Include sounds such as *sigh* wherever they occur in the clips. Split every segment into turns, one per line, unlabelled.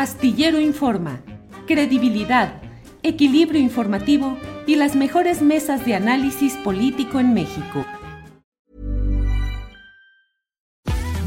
Astillero Informa, credibilidad, equilibrio informativo y las mejores mesas de análisis político en México.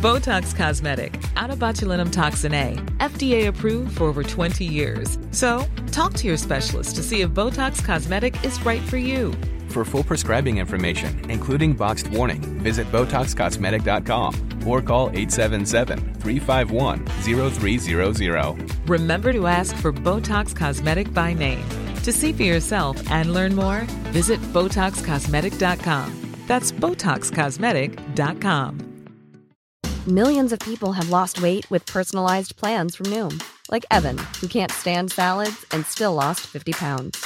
Botox Cosmetic, out of botulinum toxin A, FDA approved for over 20 years. So, talk to your specialist to see if Botox Cosmetic is right for you.
For full prescribing information, including boxed warning, visit BotoxCosmetic.com or call 877-351-0300.
Remember to ask for Botox Cosmetic by name. To see for yourself and learn more, visit BotoxCosmetic.com. That's BotoxCosmetic.com.
Millions of people have lost weight with personalized plans from Noom, like Evan, who can't stand salads and still lost 50 pounds.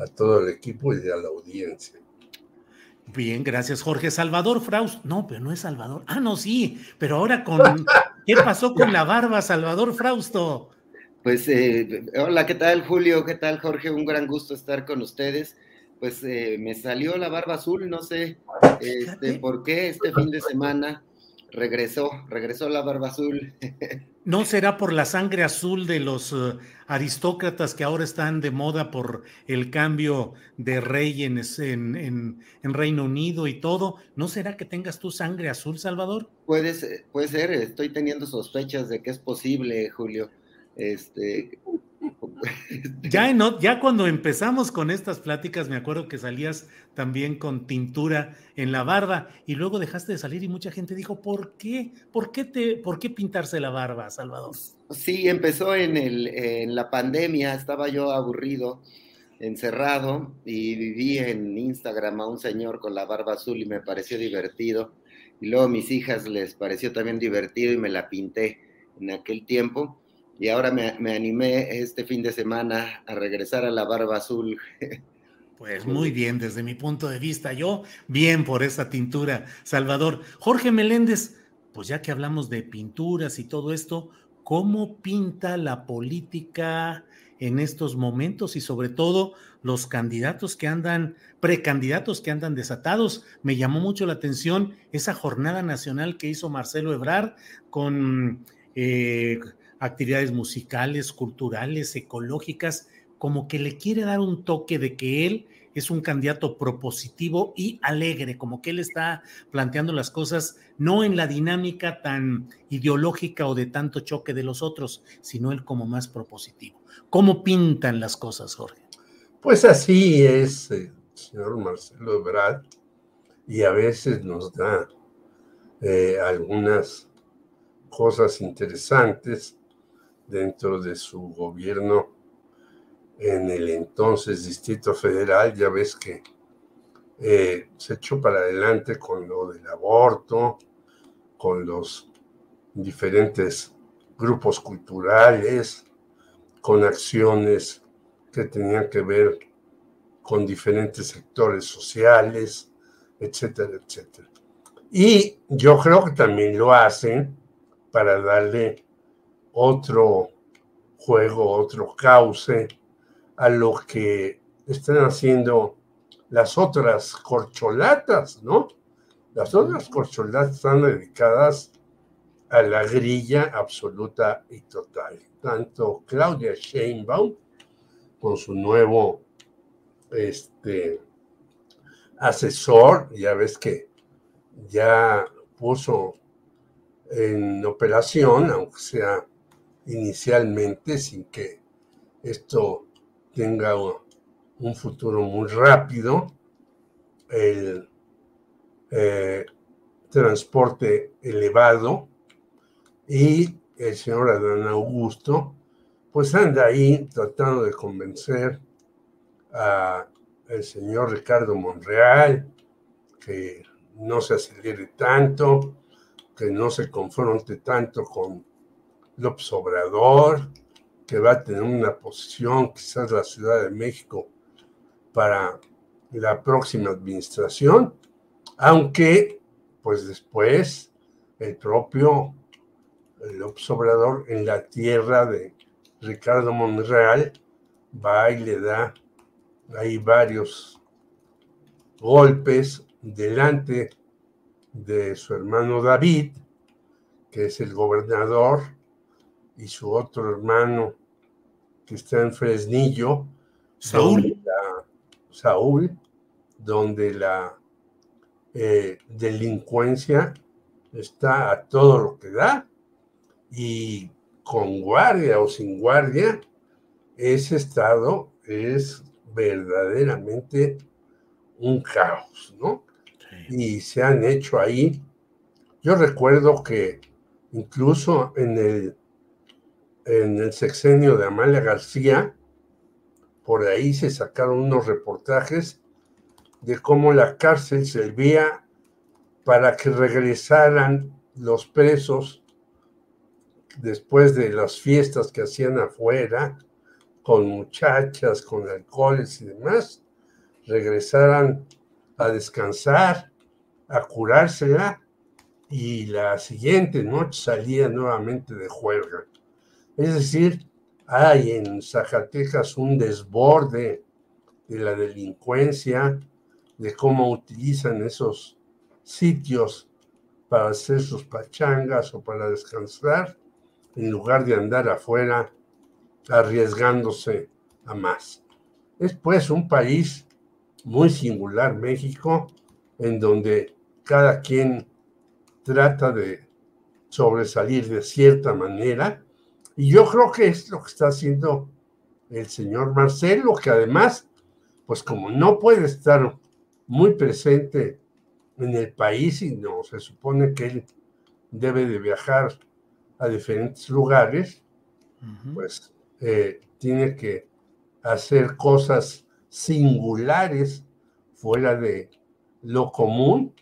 A todo el equipo y a la audiencia.
Bien, gracias, Jorge. Salvador Frausto. No, pero no es Salvador. Ah, no, sí, pero ahora con. *laughs* ¿Qué pasó con la barba, Salvador Frausto?
Pues, eh, hola, ¿qué tal, Julio? ¿Qué tal, Jorge? Un gran gusto estar con ustedes. Pues eh, me salió la barba azul, no sé este, por qué este fin de semana regresó, regresó la barba azul. *laughs*
¿No será por la sangre azul de los uh, aristócratas que ahora están de moda por el cambio de rey en, en, en, Reino Unido y todo? ¿No será que tengas tu sangre azul, Salvador?
Puede, puede ser, estoy teniendo sospechas de que es posible, Julio. Este, *laughs*
ya, cuando empezamos con estas pláticas, me acuerdo que salías también con tintura en la barba y luego dejaste de salir y mucha gente dijo, ¿por qué? ¿Por qué, te, por qué pintarse la barba, Salvador?
Sí, empezó en, en la pandemia, estaba yo aburrido, encerrado y viví en Instagram a un señor con la barba azul y me pareció divertido. Y luego a mis hijas les pareció también divertido y me la pinté en aquel tiempo y ahora me, animé este fin de semana a regresar a la barba azul.
Pues muy bien, desde mi punto de vista, yo bien por esa tintura, Salvador. Jorge Meléndez, pues ya que hablamos de pinturas y todo esto, ¿cómo pinta la política en estos momentos y sobre todo los candidatos que andan, precandidatos que andan desatados? Me llamó mucho la atención esa jornada nacional que hizo Marcelo Ebrard con... Eh, actividades musicales, culturales, ecológicas, como que le quiere dar un toque de que él es un candidato propositivo y alegre, como que él está planteando las cosas no en la dinámica tan ideológica o de tanto choque de los otros, sino él como más propositivo. ¿Cómo pintan las cosas, Jorge?
Pues así es, eh, señor Marcelo Ebrard, y a veces nos da eh, algunas cosas interesantes dentro de su gobierno en el entonces Distrito Federal, ya ves que eh, se echó para adelante con lo del aborto, con los diferentes grupos culturales, con acciones que tenían que ver con diferentes sectores sociales, etcétera, etcétera. Y yo creo que también lo hacen para darle otro juego, otro cauce a lo que están haciendo las otras corcholatas, ¿no? Las otras corcholatas están dedicadas a la grilla absoluta y total. Tanto Claudia Sheinbaum con su nuevo este, asesor, ya ves que ya puso en operación, aunque sea inicialmente sin que esto tenga un futuro muy rápido, el eh, transporte elevado y el señor Adán Augusto pues anda ahí tratando de convencer a el señor Ricardo Monreal que no se acelere tanto, que no se confronte tanto con López Obrador, que va a tener una posición, quizás la Ciudad de México, para la próxima administración, aunque pues después el propio López Obrador en la tierra de Ricardo Monreal va y le da ahí varios golpes delante de su hermano David, que es el gobernador, y su otro hermano que está en Fresnillo,
Saúl,
donde la, Saúl, donde la eh, delincuencia está a todo lo que da y con guardia o sin guardia, ese estado es verdaderamente un caos, ¿no? Y se han hecho ahí, yo recuerdo que incluso en el, en el sexenio de Amalia García, por ahí se sacaron unos reportajes de cómo la cárcel servía para que regresaran los presos después de las fiestas que hacían afuera, con muchachas, con alcoholes y demás, regresaran a descansar, a curársela y la siguiente noche salían nuevamente de juerga. Es decir, hay en Zacatecas un desborde de la delincuencia, de cómo utilizan esos sitios para hacer sus pachangas o para descansar, en lugar de andar afuera arriesgándose a más. Es pues un país muy singular, México, en donde cada quien trata de sobresalir de cierta manera. Y yo creo que es lo que está haciendo el señor Marcelo, que además, pues como no puede estar muy presente en el país y no se supone que él debe de viajar a diferentes lugares, pues eh, tiene que hacer cosas singulares fuera de lo común,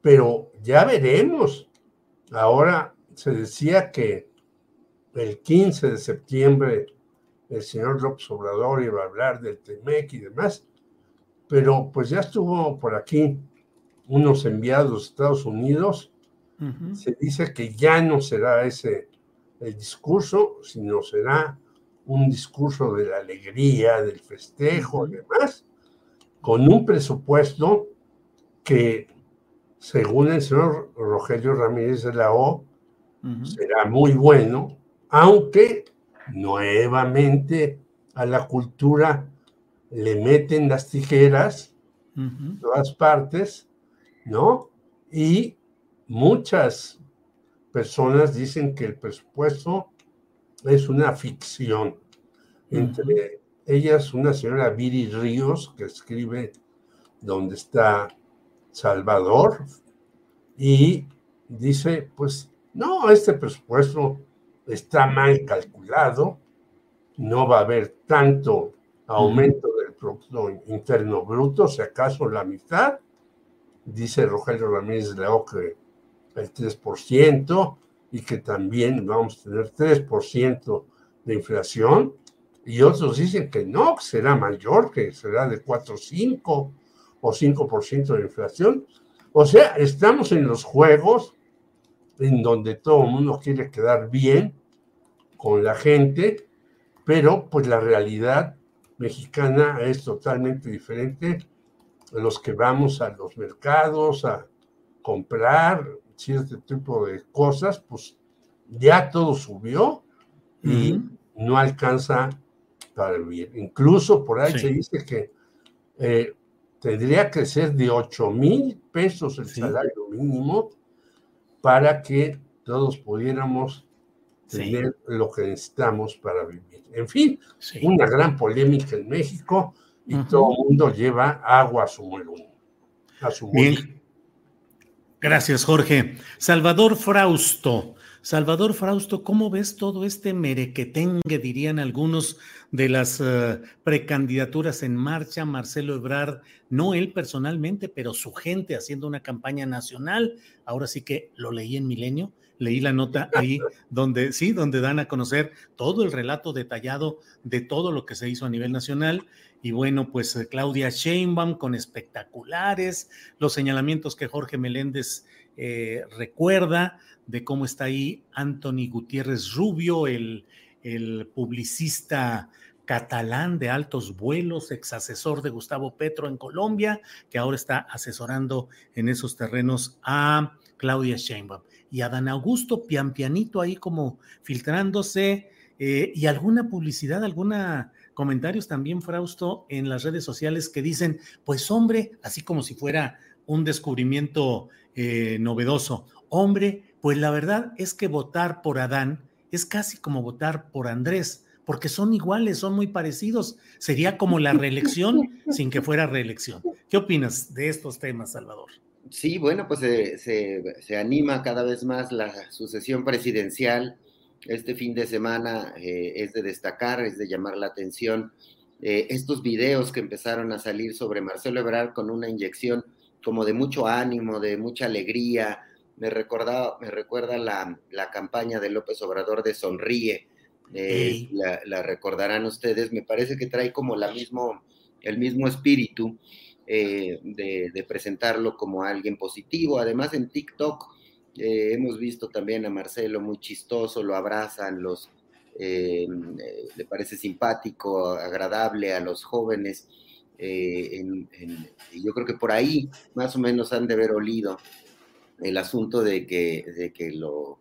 pero ya veremos. Ahora se decía que el 15 de septiembre el señor López Obrador iba a hablar del TEMEC y demás, pero pues ya estuvo por aquí unos enviados de Estados Unidos. Se dice que ya no será ese el discurso, sino será un discurso de la alegría, del festejo y demás, con un presupuesto que, según el señor Rogelio Ramírez de la O, será muy bueno, aunque nuevamente a la cultura le meten las tijeras, todas partes, ¿no? Y muchas personas dicen que el presupuesto es una ficción. Entre ellas una señora Viri Ríos que escribe donde está Salvador y dice, pues no, este presupuesto está mal calculado, no va a haber tanto aumento del Producto Interno Bruto, si acaso la mitad, dice Rogelio Ramírez de la que el 3%, y que también vamos a tener 3% de inflación, y otros dicen que no, que será mayor, que será de 4, 5 o 5% de inflación. O sea, estamos en los juegos en donde todo el mundo quiere quedar bien con la gente, pero pues la realidad mexicana es totalmente diferente. Los que vamos a los mercados a comprar cierto tipo de cosas, pues ya todo subió y no alcanza para vivir. Incluso por ahí se dice que eh, tendría que ser de 8 mil pesos el salario mínimo para que todos pudiéramos tener lo que necesitamos para vivir. En fin, una gran polémica en México y todo el mundo lleva agua a su molino. A su
Bien. Gracias, Jorge. Salvador Frausto. Salvador Frausto, ¿cómo ves todo este merequetengue, dirían algunos, de las eh, precandidaturas en marcha? Marcelo Ebrard, no él personalmente, pero su gente haciendo una campaña nacional. Ahora sí que lo leí en Milenio, leí la nota ahí donde, sí, donde dan a conocer todo el relato detallado de todo lo que se hizo a nivel nacional. Y bueno, pues eh, Claudia Sheinbaum con espectaculares, los señalamientos que Jorge Meléndez eh, recuerda de cómo está ahí Anthony Gutiérrez Rubio, el, el publicista catalán de altos vuelos, ex asesor de Gustavo Petro en Colombia, que ahora está asesorando en esos terrenos a Claudia Sheinbaum. Y a Dan Augusto pian pianito ahí como filtrándose eh, y alguna publicidad, alguna comentarios también, Frausto, en las redes sociales que dicen, pues hombre, así como si fuera un descubrimiento eh, novedoso, hombre, pues la verdad es que votar por Adán es casi como votar por Andrés porque son iguales, son muy parecidos. Sería como la reelección *laughs* sin que fuera reelección. ¿Qué opinas de estos temas, Salvador?
Sí, bueno, pues se, anima cada vez más la sucesión presidencial. Este fin de semana eh, es de destacar, es de llamar la atención eh, estos videos que empezaron a salir sobre Marcelo Ebrard con una inyección como de mucho ánimo, de mucha alegría. Me, recordaba, me recuerda la, la campaña de López Obrador de Sonríe, eh, la, recordarán ustedes, me parece que trae como la mismo, el mismo espíritu eh, de, presentarlo como alguien positivo. Además, en TikTok eh, hemos visto también a Marcelo muy chistoso, lo abrazan, los, le parece simpático, agradable a los jóvenes. yo creo que por ahí más o menos han de haber olido el asunto de que, de que lo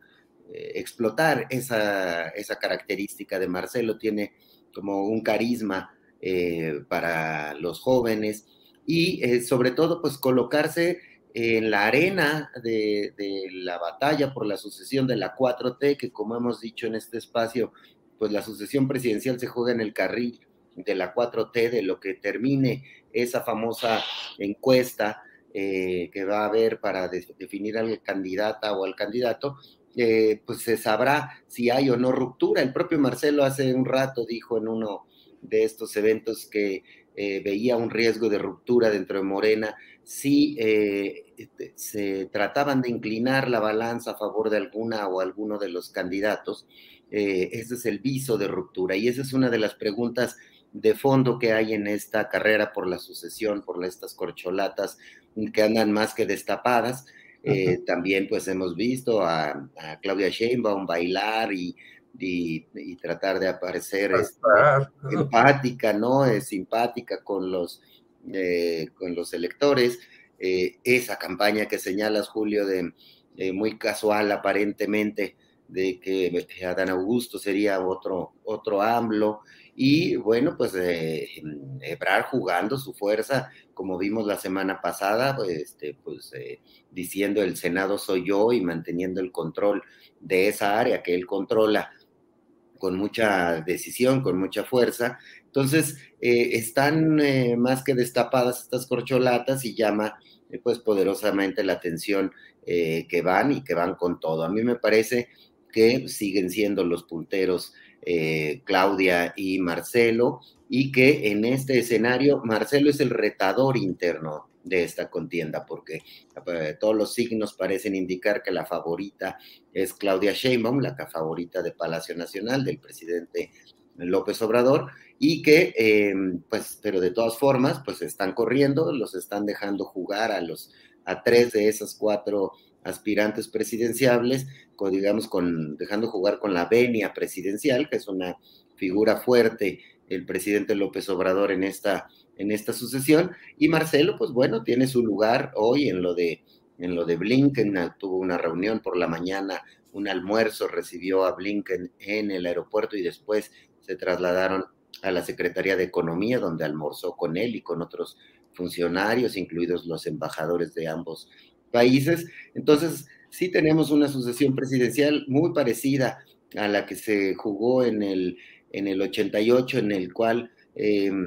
eh, explotar esa, esa, característica de Marcelo, tiene como un carisma eh, para los jóvenes y eh, sobre todo pues colocarse en la arena de, la batalla por la sucesión de la 4T, que como hemos dicho en este espacio, pues la sucesión presidencial se juega en el carril de la 4T, de lo que termine esa famosa encuesta que va a haber para definir al candidata o al candidato, eh, pues se sabrá si hay o no ruptura. El propio Marcelo hace un rato dijo en uno de estos eventos que eh, veía un riesgo de ruptura dentro de Morena si eh, este, se trataban de inclinar la balanza a favor de alguna o alguno de los candidatos. ese es el viso de ruptura y esa es una de las preguntas de fondo que hay en esta carrera por la sucesión, por estas corcholatas que andan más que destapadas. Eh, también pues hemos visto a, Claudia Sheinbaum bailar y, y, tratar de aparecer este, empática, ¿no? Es simpática con los, eh, con los electores. Eh, esa campaña que señalas, Julio, de muy casual aparentemente, de que Adán Augusto sería otro, otro AMLO, y bueno, pues eh, Ebrar jugando su fuerza, como vimos la semana pasada, pues, este, pues eh, diciendo el Senado soy yo y manteniendo el control de esa área que él controla con mucha decisión, con mucha fuerza. Entonces, eh, están eh, más que destapadas estas corcholatas y llama pues poderosamente la atención que van y que van con todo. A mí me parece que siguen siendo los punteros eh, Claudia y Marcelo, y que en este escenario Marcelo es el retador interno de esta contienda, porque eh, todos los signos parecen indicar que la favorita es Claudia Sheinbaum, la favorita de Palacio Nacional del presidente López Obrador, y que, eh, pues, pero de todas formas, pues están corriendo, los están dejando jugar a los, a tres de esas cuatro aspirantes presidenciables, digamos, con, dejando jugar con la venia presidencial, que es una figura fuerte el presidente López Obrador en esta, en esta sucesión, y Marcelo, pues bueno, tiene su lugar hoy en lo de, en lo de Blinken, tuvo una reunión por la mañana, un almuerzo, recibió a Blinken en el aeropuerto y después se trasladaron a la Secretaría de Economía, donde almorzó con él y con otros funcionarios, incluidos los embajadores de ambos países. Entonces, sí tenemos una sucesión presidencial muy parecida a la que se jugó en el, en el 88, en el cual em,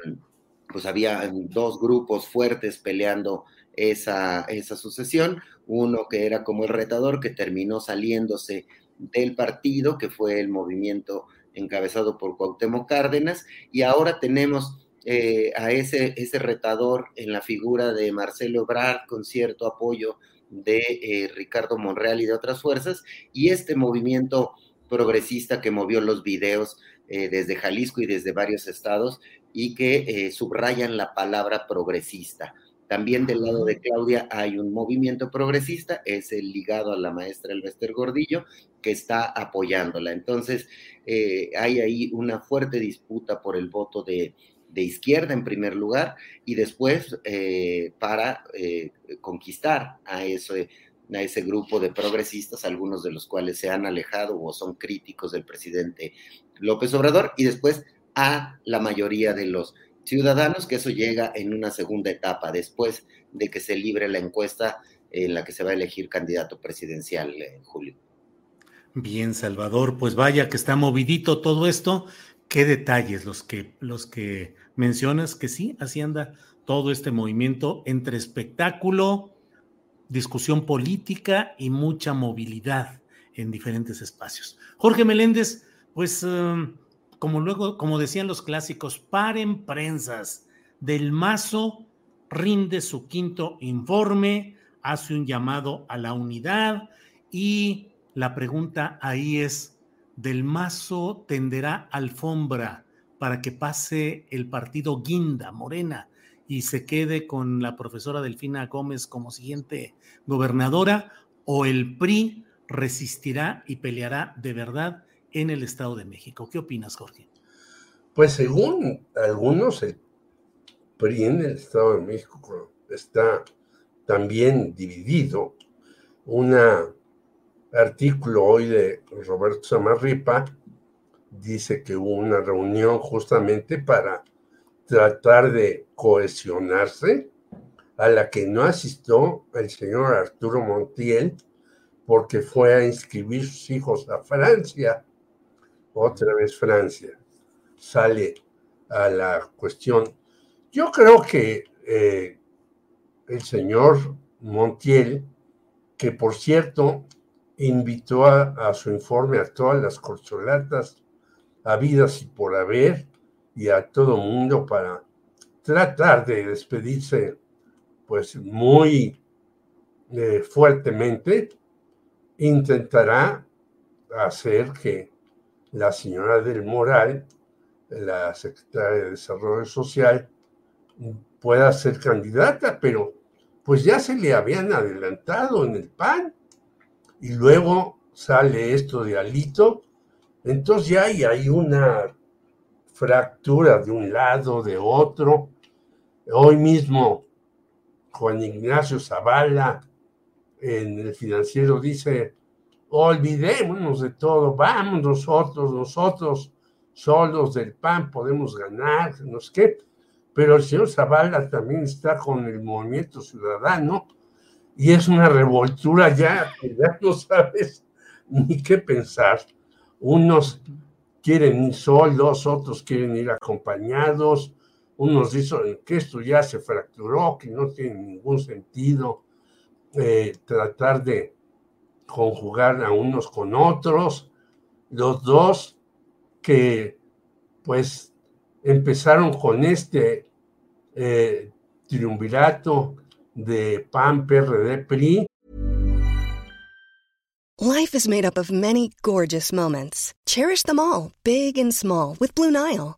pues había dos grupos fuertes peleando esa, esa sucesión, uno que era como el retador, que terminó saliéndose del partido, que fue el movimiento encabezado por Cuauhtémoc Cárdenas, y ahora tenemos eh, a ese, ese retador en la figura de Marcelo Ebrard con cierto apoyo de eh, Ricardo Monreal y de otras fuerzas, y este movimiento progresista que movió los videos eh, desde Jalisco y desde varios estados y que subrayan la palabra progresista. También del lado de Claudia hay un movimiento progresista, es el ligado a la maestra Elvester Gordillo, que está apoyándola. Entonces, hay ahí una fuerte disputa por el voto de, de izquierda en primer lugar y después eh, para eh, conquistar a ese, a ese grupo de progresistas, algunos de los cuales se han alejado o son críticos del presidente López Obrador, y después a la mayoría de los ciudadanos, que eso llega en una segunda etapa, después de que se libre la encuesta en la que se va a elegir candidato presidencial en julio.
Bien, Salvador, pues vaya que está movidito todo esto. ¿Qué detalles los que, los que mencionas que sí, así anda todo este movimiento entre espectáculo, discusión política y mucha movilidad en diferentes espacios. Jorge Meléndez, pues em, como luego, como decían los clásicos, paren prensas. Del Mazo rinde su quinto informe, hace un llamado a la unidad y la pregunta ahí es, ¿Del Mazo tenderá alfombra para que pase el partido Guinda, Morena, y se quede con la profesora Delfina Gómez como siguiente gobernadora, o el PRI resistirá y peleará de verdad en el Estado de México. ¿Qué opinas, Jorge?
Pues según algunos, el en el Estado de México está también dividido. Un artículo hoy de Roberto Samarripa dice que hubo una reunión justamente para tratar de cohesionarse, a la que no asistió el señor Arturo Montiel porque fue a inscribir sus hijos a Francia. Otra vez Francia sale a la cuestión. Yo creo que eh, el señor Montiel, que por cierto invitó a, su informe a todas las corcholatas habidas y por haber y a todo mundo para tratar de despedirse pues muy eh, fuertemente, intentará hacer que la señora del Moral, la secretaria de Desarrollo Social, pueda ser candidata, pero pues ya se le habían adelantado en el PAN. Y luego sale esto de Alito, entonces ya hay, una fractura de un lado, de otro. Hoy mismo Juan Ignacio Zavala en el financiero dice, olvidémonos de todo, vamos nosotros, nosotros solos del PAN podemos ganar, no sé qué. Pero el señor Zavala también está con el movimiento ciudadano y es una revoltura ya ya no sabes ni qué pensar. Unos quieren ir solos, otros quieren ir acompañados, unos dicen que esto ya se fracturó, que no tiene ningún sentido eh, tratar de conjugar a unos con otros. Los dos que pues empezaron con este eh, triunvirato de PAN, PRD, PRI,
Life is made up of many gorgeous moments. Cherish them all, big and small, with Blue Nile.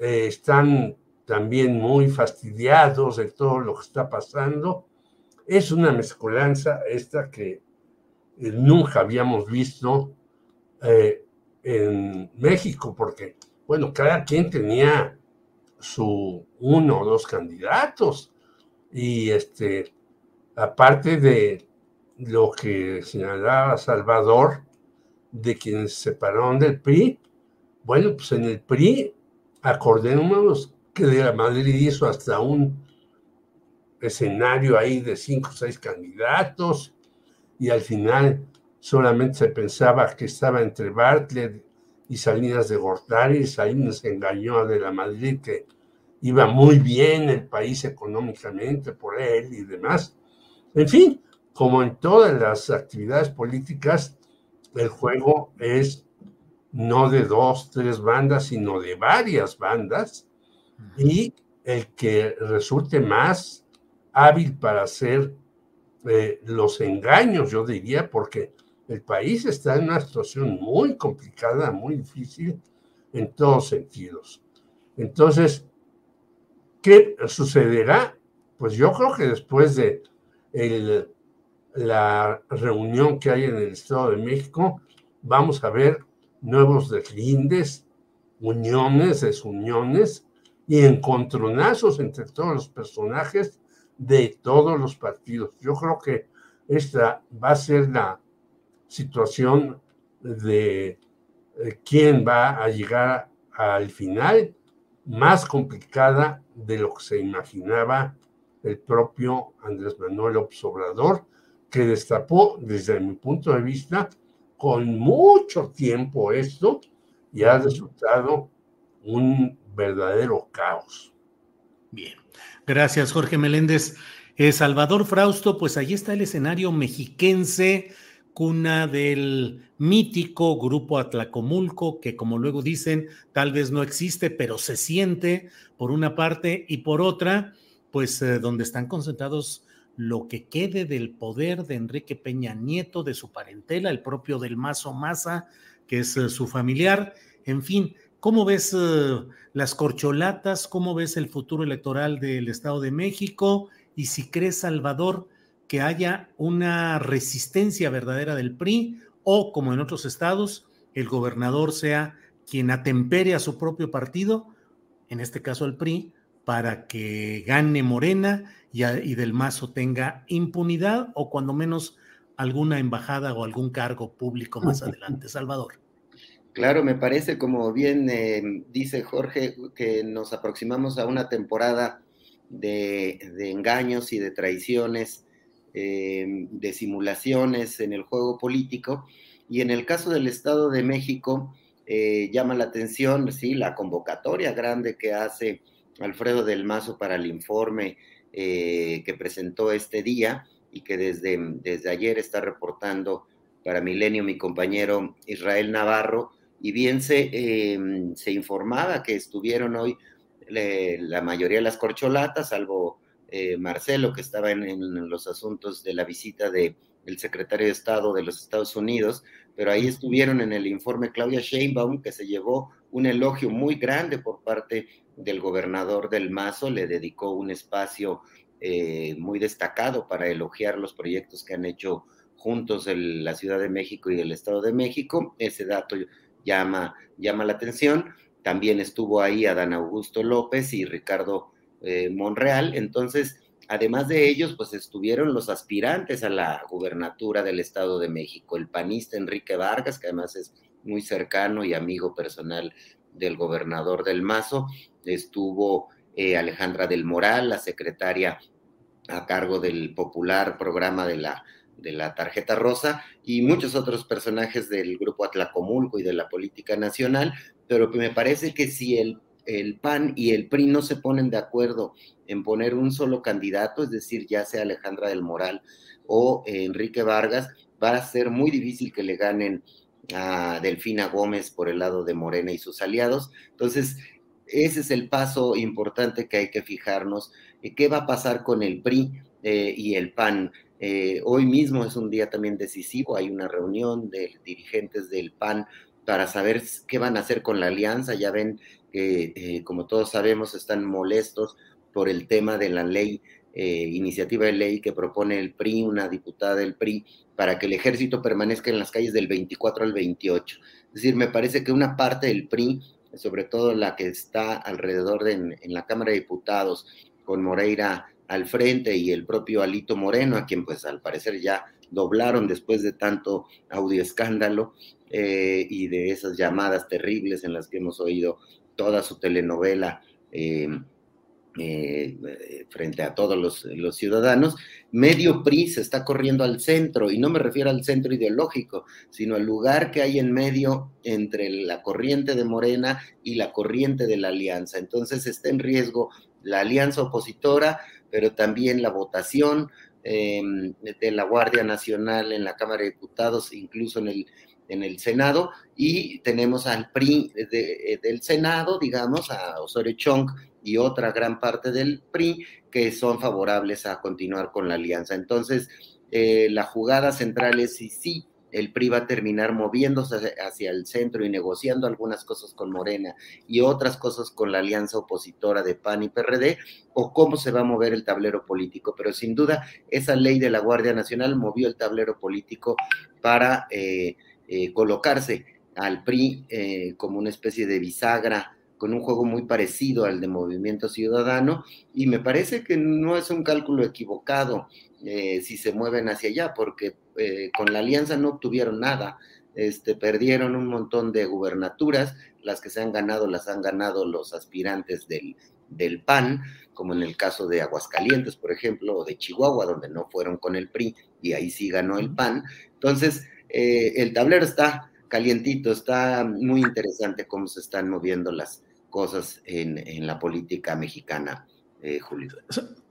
Eh, están también muy fastidiados de todo lo que está pasando. Es una mezcolanza esta que nunca habíamos visto eh, en México, porque, bueno, cada quien tenía su uno o dos candidatos y este, aparte de lo que señalaba Salvador, de quienes se separaron del PRI, bueno, pues en el PRI acordémonos que de la Madrid hizo hasta un escenario ahí de cinco o seis candidatos y al final solamente se pensaba que estaba entre Bartlett y Salinas de Gortari, Salinas engañó a de la Madrid que iba muy bien el país económicamente por él y demás. En fin, como en todas las actividades políticas, el juego es no de dos, tres bandas, sino de varias bandas, y el que resulte más hábil para hacer eh, los engaños, yo diría, porque el país está en una situación muy complicada, muy difícil en todos sentidos. Entonces, ¿qué sucederá? Pues yo creo que después de la reunión que hay en el Estado de México, vamos a ver nuevos deslindes, uniones, desuniones y encontronazos entre todos los personajes de todos los partidos. Yo creo que esta va a ser la situación de eh, quién va a llegar al final más complicada de lo que se imaginaba el propio Andrés Manuel Obrador, que destapó desde mi punto de vista con mucho tiempo esto y ha resultado un verdadero caos.
Bien, gracias Jorge Meléndez. Eh, Salvador Frausto, pues ahí está el escenario mexiquense, cuna del mítico grupo Atlacomulco, que como luego dicen, tal vez no existe, pero se siente por una parte y por otra, pues eh, donde están concentrados lo que quede del poder de Enrique Peña Nieto, de su parentela, el propio del Mazo Maza, que es eh, su familiar. En fin, ¿cómo ves eh, las corcholatas? ¿Cómo ves el futuro electoral del Estado de México? Y si crees, Salvador, que haya una resistencia verdadera del PRI o, como en otros estados, el gobernador sea quien atempere a su propio partido, en este caso el PRI, para que gane Morena y, Del Mazo tenga impunidad o cuando menos alguna embajada o algún cargo público más adelante. Salvador.
Claro, me parece, como bien eh, dice Jorge, que nos aproximamos a una temporada de, engaños y de traiciones, eh, de simulaciones en el juego político. Y en el caso del Estado de México, eh, llama la atención, sí, la convocatoria grande que hace Alfredo del Mazo para el informe eh, que presentó este día y que desde, desde ayer está reportando para Milenio mi compañero Israel Navarro, y bien se, em, se informaba que estuvieron hoy la mayoría de las corcholatas, salvo eh, Marcelo, que estaba en, los asuntos de la visita del el secretario de Estado de los Estados Unidos, pero ahí estuvieron en el informe Claudia Sheinbaum, que se llevó un elogio muy grande por parte del gobernador del Mazo, le dedicó un espacio eh, muy destacado para elogiar los proyectos que han hecho juntos la Ciudad de México y el Estado de México. Ese dato llama, llama la atención. También estuvo ahí Adán Augusto López y Ricardo eh, Monreal. Entonces, además de ellos, pues estuvieron los aspirantes a la gubernatura del Estado de México, el panista Enrique Vargas, que además es muy cercano y amigo personal del gobernador del Mazo, estuvo eh, Alejandra del Moral, la secretaria a cargo del popular programa de la, de la tarjeta rosa y muchos otros personajes del grupo Atlacomulco y de la política nacional, pero me parece que si el, el PAN y el PRI no se ponen de acuerdo en poner un solo candidato, es decir, ya sea Alejandra del Moral o Enrique Vargas, va a ser muy difícil que le ganen a Delfina Gómez por el lado de Morena y sus aliados. Entonces, ese es el paso importante que hay que fijarnos. Eh, ¿Qué va a pasar con el PRI eh, y el PAN? Eh, hoy mismo es un día también decisivo, hay una reunión de dirigentes del PAN para saber qué van a hacer con la alianza. Ya ven que, como todos sabemos, están molestos por el tema de la ley, eh, iniciativa de ley que propone el PRI, una diputada del PRI, para que el ejército permanezca en las calles del 24 al 28. Es decir, me parece que una parte del PRI, sobre todo la que está alrededor de en, la Cámara de Diputados, con Moreira al frente y el propio Alito Moreno, a quien pues al parecer ya doblaron después de tanto audio escándalo eh, y de esas llamadas terribles en las que hemos oído toda su telenovela eh, eh, frente a todos los, ciudadanos, medio PRI se está corriendo al centro, y no me refiero al centro ideológico, sino al lugar que hay en medio entre la corriente de Morena y la corriente de la alianza. Entonces está en riesgo la alianza opositora, pero también la votación em, de la Guardia Nacional en la Cámara de Diputados, incluso en el en el Senado y tenemos al PRI eh, del Senado, digamos, a Osorio Chong y otra gran parte del PRI que son favorables a continuar con la alianza. Entonces, eh, la jugada central es si sí el PRI va a terminar moviéndose hacia el centro y negociando algunas cosas con Morena y otras cosas con la alianza opositora de PAN y PRD, o cómo se va a mover el tablero político. Pero sin duda, esa ley de la Guardia Nacional movió el tablero político para eh, eh, colocarse al PRI eh, como una especie de bisagra con un juego muy parecido al de Movimiento Ciudadano, y me parece que no es un cálculo equivocado eh, si se mueven hacia allá, porque con la alianza no obtuvieron nada, este, perdieron un montón de gubernaturas, las que se han ganado las han ganado los aspirantes del, del PAN, como en el caso de Aguascalientes, por ejemplo, o de Chihuahua, donde no fueron con el PRI, y ahí sí ganó el PAN. Entonces, eh, el tablero está calientito, está muy interesante cómo se están moviendo las cosas en, la política mexicana, eh, Julio.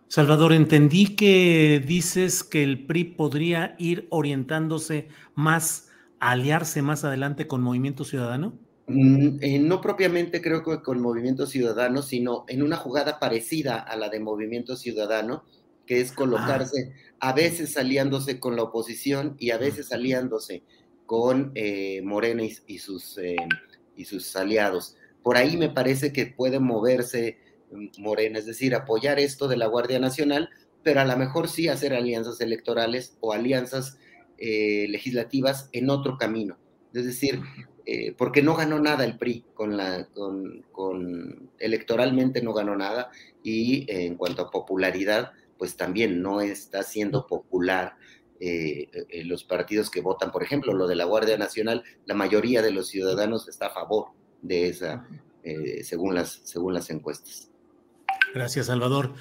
Salvador, entendí que dices que el PRI podría ir orientándose más, a aliarse más adelante con Movimiento Ciudadano.
Mm, eh, no propiamente creo que con Movimiento Ciudadano, sino en una jugada parecida a la de Movimiento Ciudadano, que es colocarse a veces aliándose con la oposición y a veces aliándose con eh, Morena y, sus, eh, y sus aliados. Por ahí me parece que puede moverse mm, Morena, es decir, apoyar esto de la Guardia Nacional, pero a lo mejor sí hacer alianzas electorales o alianzas eh, legislativas en otro camino. Es decir, porque no ganó nada el PRI con la, con, electoralmente no ganó nada y en cuanto a popularidad pues también no está siendo popular eh, eh, los partidos que votan. Por ejemplo, lo de la Guardia Nacional, la mayoría de los ciudadanos está a favor de esa, eh, según, las, según las encuestas.
Gracias, Salvador.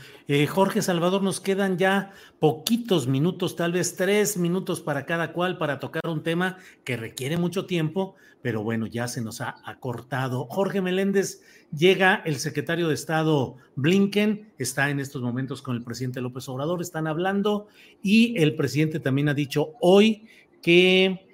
Jorge Salvador, nos quedan ya poquitos minutos, tal vez tres minutos para cada cual, para tocar un tema que requiere mucho tiempo, pero bueno, ya se nos ha acortado. Jorge Meléndez, llega el secretario de Estado Blinken, está en estos momentos con el presidente López Obrador, están hablando y el presidente también ha dicho hoy que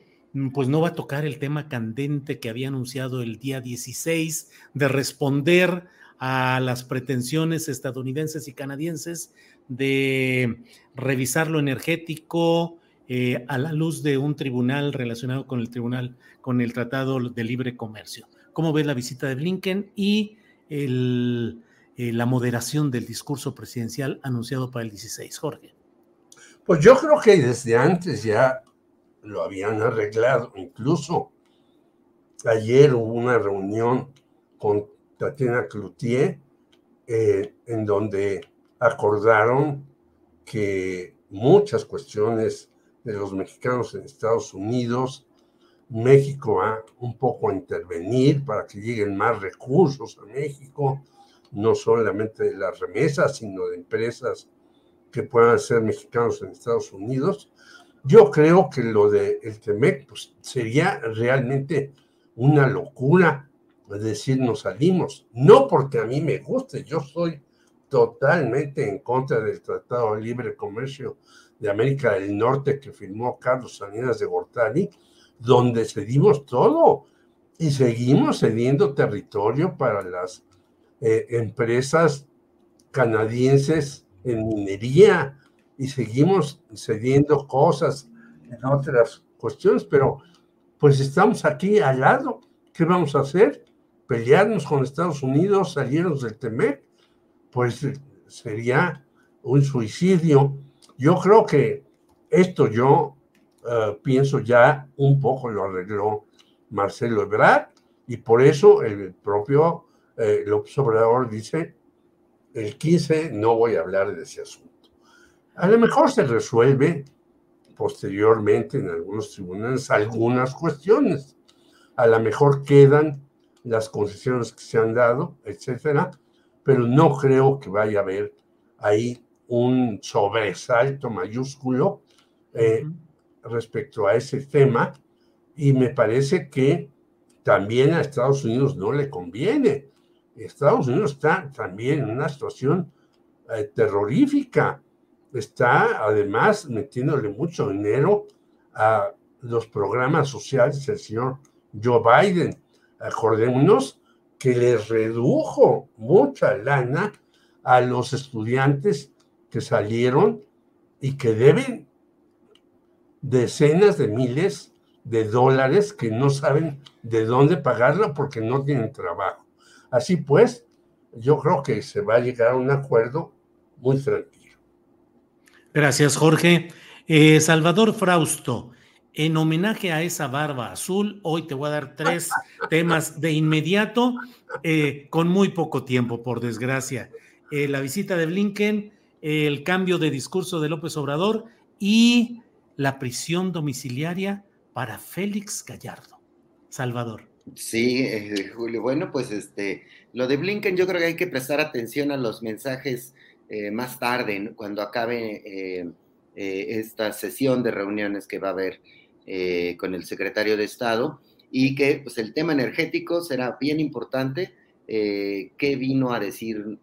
pues no va a tocar el tema candente que había anunciado el día 16 de responder a las pretensiones estadounidenses y canadienses de revisar lo energético, eh, a la luz de un tribunal relacionado con el tribunal, con el Tratado de Libre Comercio. ¿Cómo ves la visita de Blinken y eh, la moderación del discurso presidencial anunciado para el 16? Jorge.
Pues yo creo que desde antes ya lo habían arreglado. Incluso ayer hubo una reunión con Tatiana Cloutier eh, en donde acordaron que muchas cuestiones de los mexicanos en Estados Unidos. México va un poco a intervenir para que lleguen más recursos a México, no solamente de las remesas, sino de empresas que puedan ser mexicanos en Estados Unidos. Yo creo que lo del el TEMEC pues, sería realmente una locura decir nos salimos. No porque a mí me guste, yo soy totalmente en contra del Tratado de Libre Comercio de América del Norte que firmó Carlos Salinas de Gortari, donde cedimos todo y seguimos cediendo territorio para las eh, empresas canadienses en minería y seguimos cediendo cosas en otras cuestiones, pero pues estamos aquí al lado. ¿Qué vamos a hacer? pelearnos con Estados Unidos, salirnos del TEMEC, pues sería un suicidio. Yo creo que esto yo eh, pienso ya un poco lo arregló Marcelo Ebrard y por eso el propio eh, López Obrador dice, el 15 no voy a hablar de ese asunto. A lo mejor se resuelve posteriormente en algunos tribunales algunas cuestiones. A lo mejor quedan las concesiones que se han dado, etcétera, pero no creo que vaya a haber ahí un sobresalto mayúsculo eh, respecto a ese tema y me parece que también a Estados Unidos no le conviene. Estados Unidos está también en una situación eh, terrorífica. Está además metiéndole mucho dinero a los programas sociales del señor Joe Biden. Acordémonos que le redujo mucha lana a los estudiantes que salieron y que deben decenas de miles de dólares que no saben de dónde pagarlo porque no tienen trabajo. Así pues, yo creo que se va a llegar a un acuerdo muy tranquilo.
Gracias, Jorge. Eh, Salvador Frausto, en homenaje a esa barba azul, hoy te voy a dar tres *laughs* temas de inmediato, eh, con muy poco tiempo, por desgracia. Eh, la visita de Blinken, el cambio de discurso de López Obrador y la prisión domiciliaria para Félix Gallardo. Salvador.
Sí, eh, Julio. Bueno, pues este, lo de Blinken yo creo que hay que prestar atención a los mensajes eh, más tarde, cuando acabe eh, esta sesión de reuniones que va a haber con el secretario de Estado y que pues, el tema energético será bien importante. ¿Qué vino a decir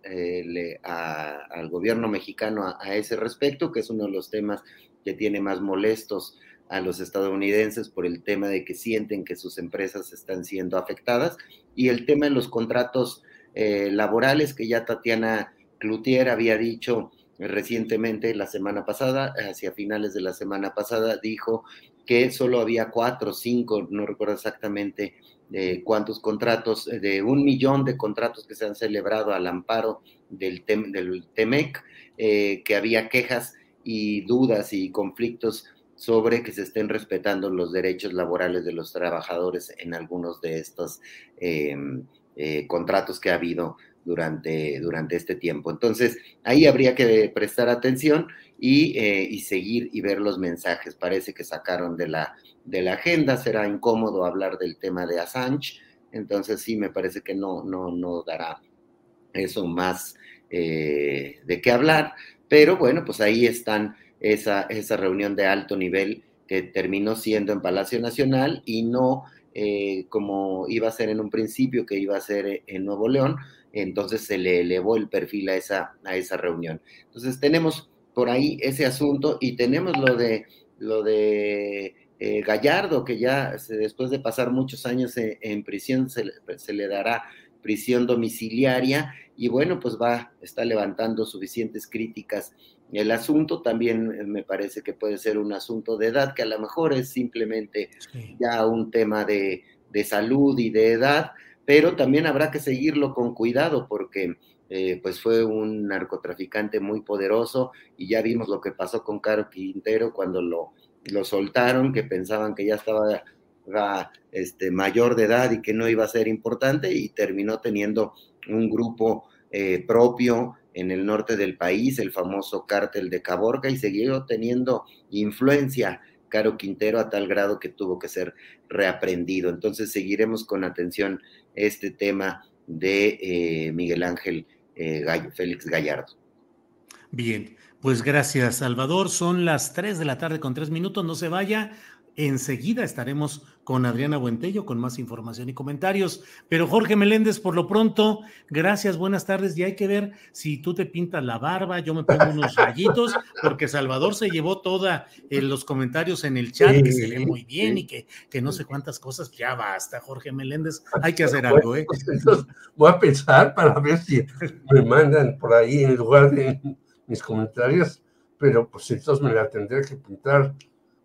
al gobierno mexicano a ese respecto? Que es uno de los temas que tiene más molestos a los estadounidenses por el tema de que sienten que sus empresas están siendo afectadas y el tema de los contratos eh, laborales que ya Tatiana Cloutier había dicho recientemente la semana pasada, hacia finales de la semana pasada, dijo que solo había cuatro cinco, no recuerdo exactamente eh, cuántos contratos, de un millón de contratos que se han celebrado al amparo del, del TEMEC, eh, que había quejas y dudas y conflictos sobre que se estén respetando los derechos laborales de los trabajadores en algunos de estos em, eh, contratos que ha habido durante, durante este tiempo. Entonces, ahí habría que prestar atención y, eh, y, seguir y ver los mensajes. Parece que sacaron de la, de la agenda, será incómodo hablar del tema de Assange, entonces sí me parece que no, no, no dará eso más eh, de qué hablar, pero bueno, pues ahí están esa, esa reunión de alto nivel que terminó siendo en Palacio Nacional y no eh, como iba a ser en un principio, que iba a ser en Nuevo León, entonces se le elevó el perfil a esa, a esa reunión. Entonces tenemos por ahí ese asunto y tenemos lo de, lo de eh, Gallardo, que ya después de pasar muchos años en, prisión se, se, le dará prisión domiciliaria y bueno, pues va, está levantando suficientes críticas. El asunto también me parece que puede ser un asunto de edad, que a lo mejor es simplemente ya un tema de, salud y de edad, pero también habrá que seguirlo con cuidado porque eh, pues fue un narcotraficante muy poderoso y ya vimos lo que pasó con Caro Quintero cuando lo, lo soltaron, que pensaban que ya estaba este, mayor de edad y que no iba a ser importante y terminó teniendo un grupo eh, propio en el norte del país, el famoso cártel de Caborca, y siguió teniendo influencia Caro Quintero a tal grado que tuvo que ser reaprendido. Entonces seguiremos con atención este tema de eh, Miguel Ángel eh, Félix Gallardo.
Bien, pues gracias Salvador. Son las 3 de la tarde con 3 minutos. No se vaya. Enseguida estaremos con Adriana Buentello con más información y comentarios. Pero Jorge Meléndez, por lo pronto, gracias, buenas tardes. Y hay que ver si tú te pintas la barba, yo me pongo unos *laughs* rayitos, porque Salvador se llevó todos eh, los comentarios en el chat, que se ve muy bien y que, que no sé cuántas cosas. Ya basta, Jorge Meléndez, hay que hacer algo, ¿eh?
voy a pensar para ver si me mandan por ahí en lugar de mis comentarios, pero pues entonces me la tendré que pintar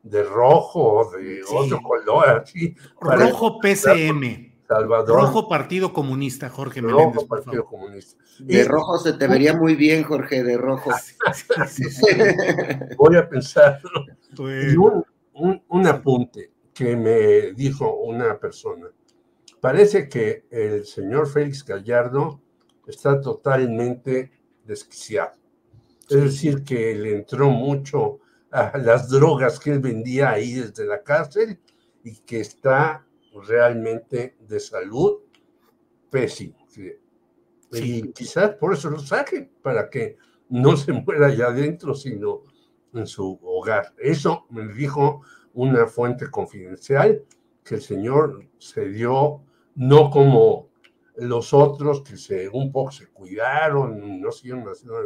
de rojo o de otro color, así.
Rojo PCM.
Salvador.
Rojo Partido Comunista, Jorge Meléndez.
Rojo
por
Partido
favor.
Comunista.
De
Y
rojo se te vería muy bien, Jorge, de rojo. *laughs*
Sí, sí, sí. *laughs*
voy a pensarlo.
Pues,
Y un, un- un apunte que me dijo una persona. Parece que el señor Félix Gallardo está totalmente desquiciado. Es decir, que le entró mucho a las drogas que él vendía ahí desde la cárcel y que está realmente de salud pésimo. sí. Y
Sí.
quizás por eso lo saque, para que no se *laughs* muera allá adentro, sino en su hogar. Eso me dijo una fuente confidencial que el señor se dio no como los otros que se un poco se cuidaron, no siguieron haciendo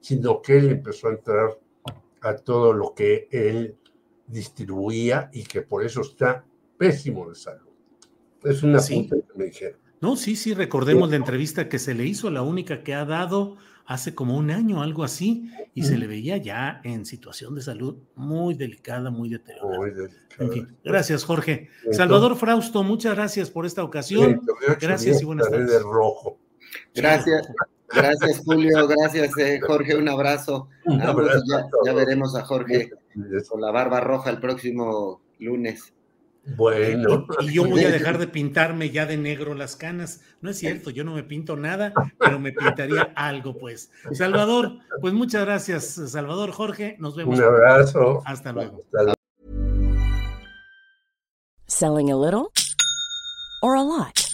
sino que él empezó a entrar a todo lo que él distribuía y que por eso está pésimo de salud. Es una
Sí.
punta que me dijeron.
No, sí, sí, recordemos la entrevista que se le hizo, la única que ha dado hace como un año, algo así, y se le veía ya en situación de salud muy delicada, muy deteriorada.
Muy delicado.
En fin, gracias, Jorge.
Entonces-
Salvador Frausto, muchas gracias por esta ocasión. Gracias y buenas tardes.
de rojo.
Gracias, gracias Julio, gracias eh, Jorge, un abrazo.
Un
ya veremos a Jorge con la barba roja el próximo lunes.
Bueno,
Y yo voy a *laughs* dejar de pintarme ya de negro las canas. No es cierto, yo no me pinto nada, pero me pintaría algo, pues. Salvador, pues muchas gracias, Salvador Jorge. Nos vemos.
un abrazo.
Hasta luego.
Hasta luego.
Selling a little or a lot?